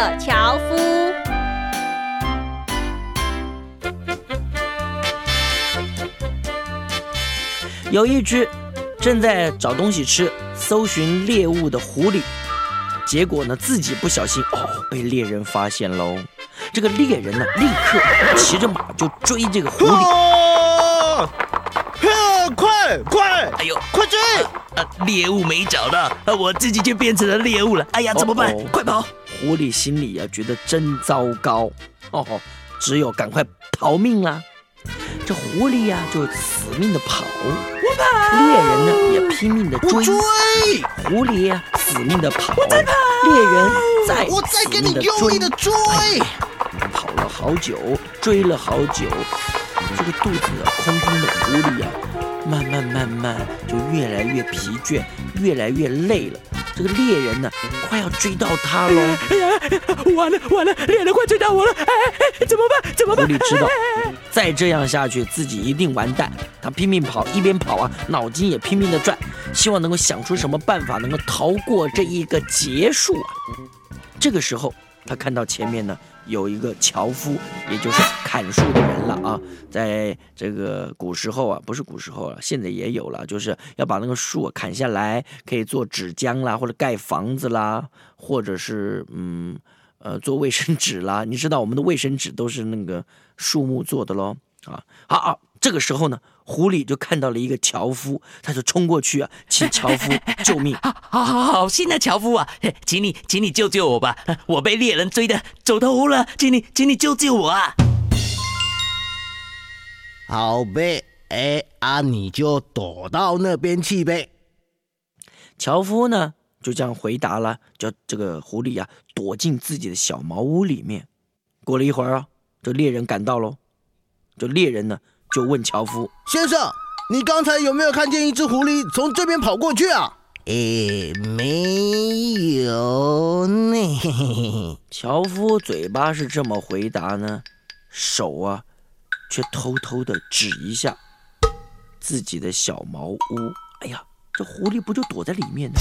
的樵夫。有一只正在找东西吃、搜寻猎物的狐狸，结果呢，自己不小心哦，被猎人发现喽。这个猎人呢，立刻骑着马就追这个狐狸。啊！快快！哎呦，快追！啊，猎物没找到，啊我自己就变成了猎物了。哎呀，怎么办哦哦？快跑！狐狸心里啊觉得真糟糕哦，只有赶快逃命啦。这狐狸呀、就死命的跑，我跑。猎人呢也拼命的追，我追！狐狸呀、死命的跑，我在跑。猎人再我再给你死命地用力的追！跑了好久，追了好久，这个肚子啊空空的狐狸呀，慢慢慢慢就越来越疲倦，越来越累了。这个猎人呢，快要追到他喽。哎呀，完了完了，猎人快追到我了！哎哎，怎么办？怎么办？狐狸知道，再这样下去自己一定完蛋。他拼命跑，一边跑啊，脑筋也拼命的转，希望能够想出什么办法能够逃过这一个结束啊。这个时候，他看到前面呢有一个樵夫，也就是砍树的人了啊。在这个古时候啊，不是古时候了，现在也有了，就是要把那个树砍下来，可以做纸浆啦，或者盖房子啦，或者是嗯呃做卫生纸啦。你知道我们的卫生纸都是那个树木做的喽啊。好啊，这个时候呢，狐狸就看到了一个樵夫，他就冲过去啊，请樵夫救命。好好好好，新的樵夫啊，请你请你救救我吧，我被猎人追的走投无路，请你请你救救我啊！好呗，哎啊，你就躲到那边去呗。樵夫呢就这样回答了，叫这个狐狸啊躲进自己的小茅屋里面。过了一会儿啊，这猎人赶到喽。这猎人呢就问樵夫先生，你刚才有没有看见一只狐狸从这边跑过去啊？诶，没有呢。“樵夫嘴巴是这么回答呢，手啊却偷偷的指一下自己的小茅屋。哎呀，这狐狸不就躲在里面呢？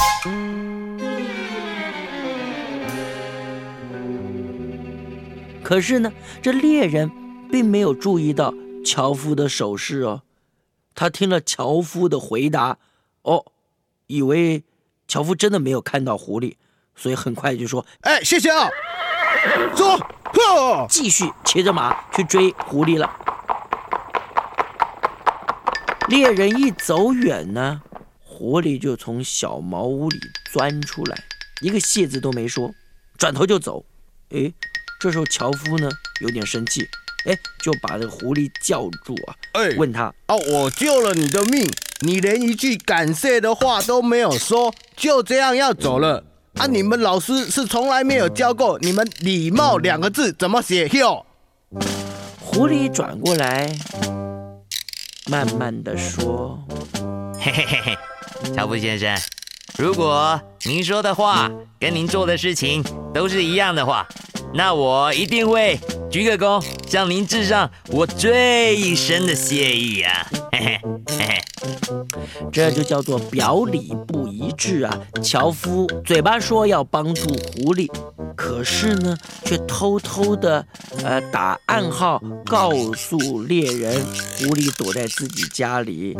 可是呢，这猎人并没有注意到樵夫的手势哦。他听了樵夫的回答，哦，以为樵夫真的没有看到狐狸，所以很快就说哎，谢谢啊。走，呵。继续骑着马去追狐狸了。猎人一走远呢，狐狸就从小茅屋里钻出来，一个谢字都没说，转头就走。哎，这时候樵夫呢有点生气，诶，就把这个狐狸叫住啊，哎问他哦，我救了你的命，你连一句感谢的话都没有说，就这样要走了啊？你们老师是从来没有教过你们“礼貌”两个字怎么写哟？狐狸转过来，慢慢的说嘿嘿嘿嘿，乔布先生，如果您说的话跟您做的事情都是一样的话，那我一定会鞠个躬，向您致上我最深的谢意啊！嘿嘿嘿嘿。：“这就叫做表里不一致啊！”樵夫嘴巴说要帮助狐狸，可是呢，却偷偷的呃打暗号告诉猎人，狐狸躲在自己家里。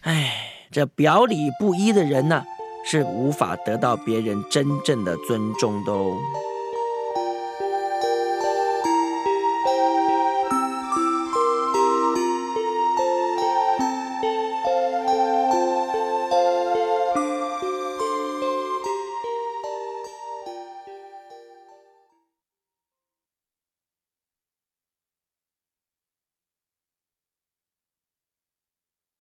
哎，这表里不一的人呢，是无法得到别人真正的尊重的哦。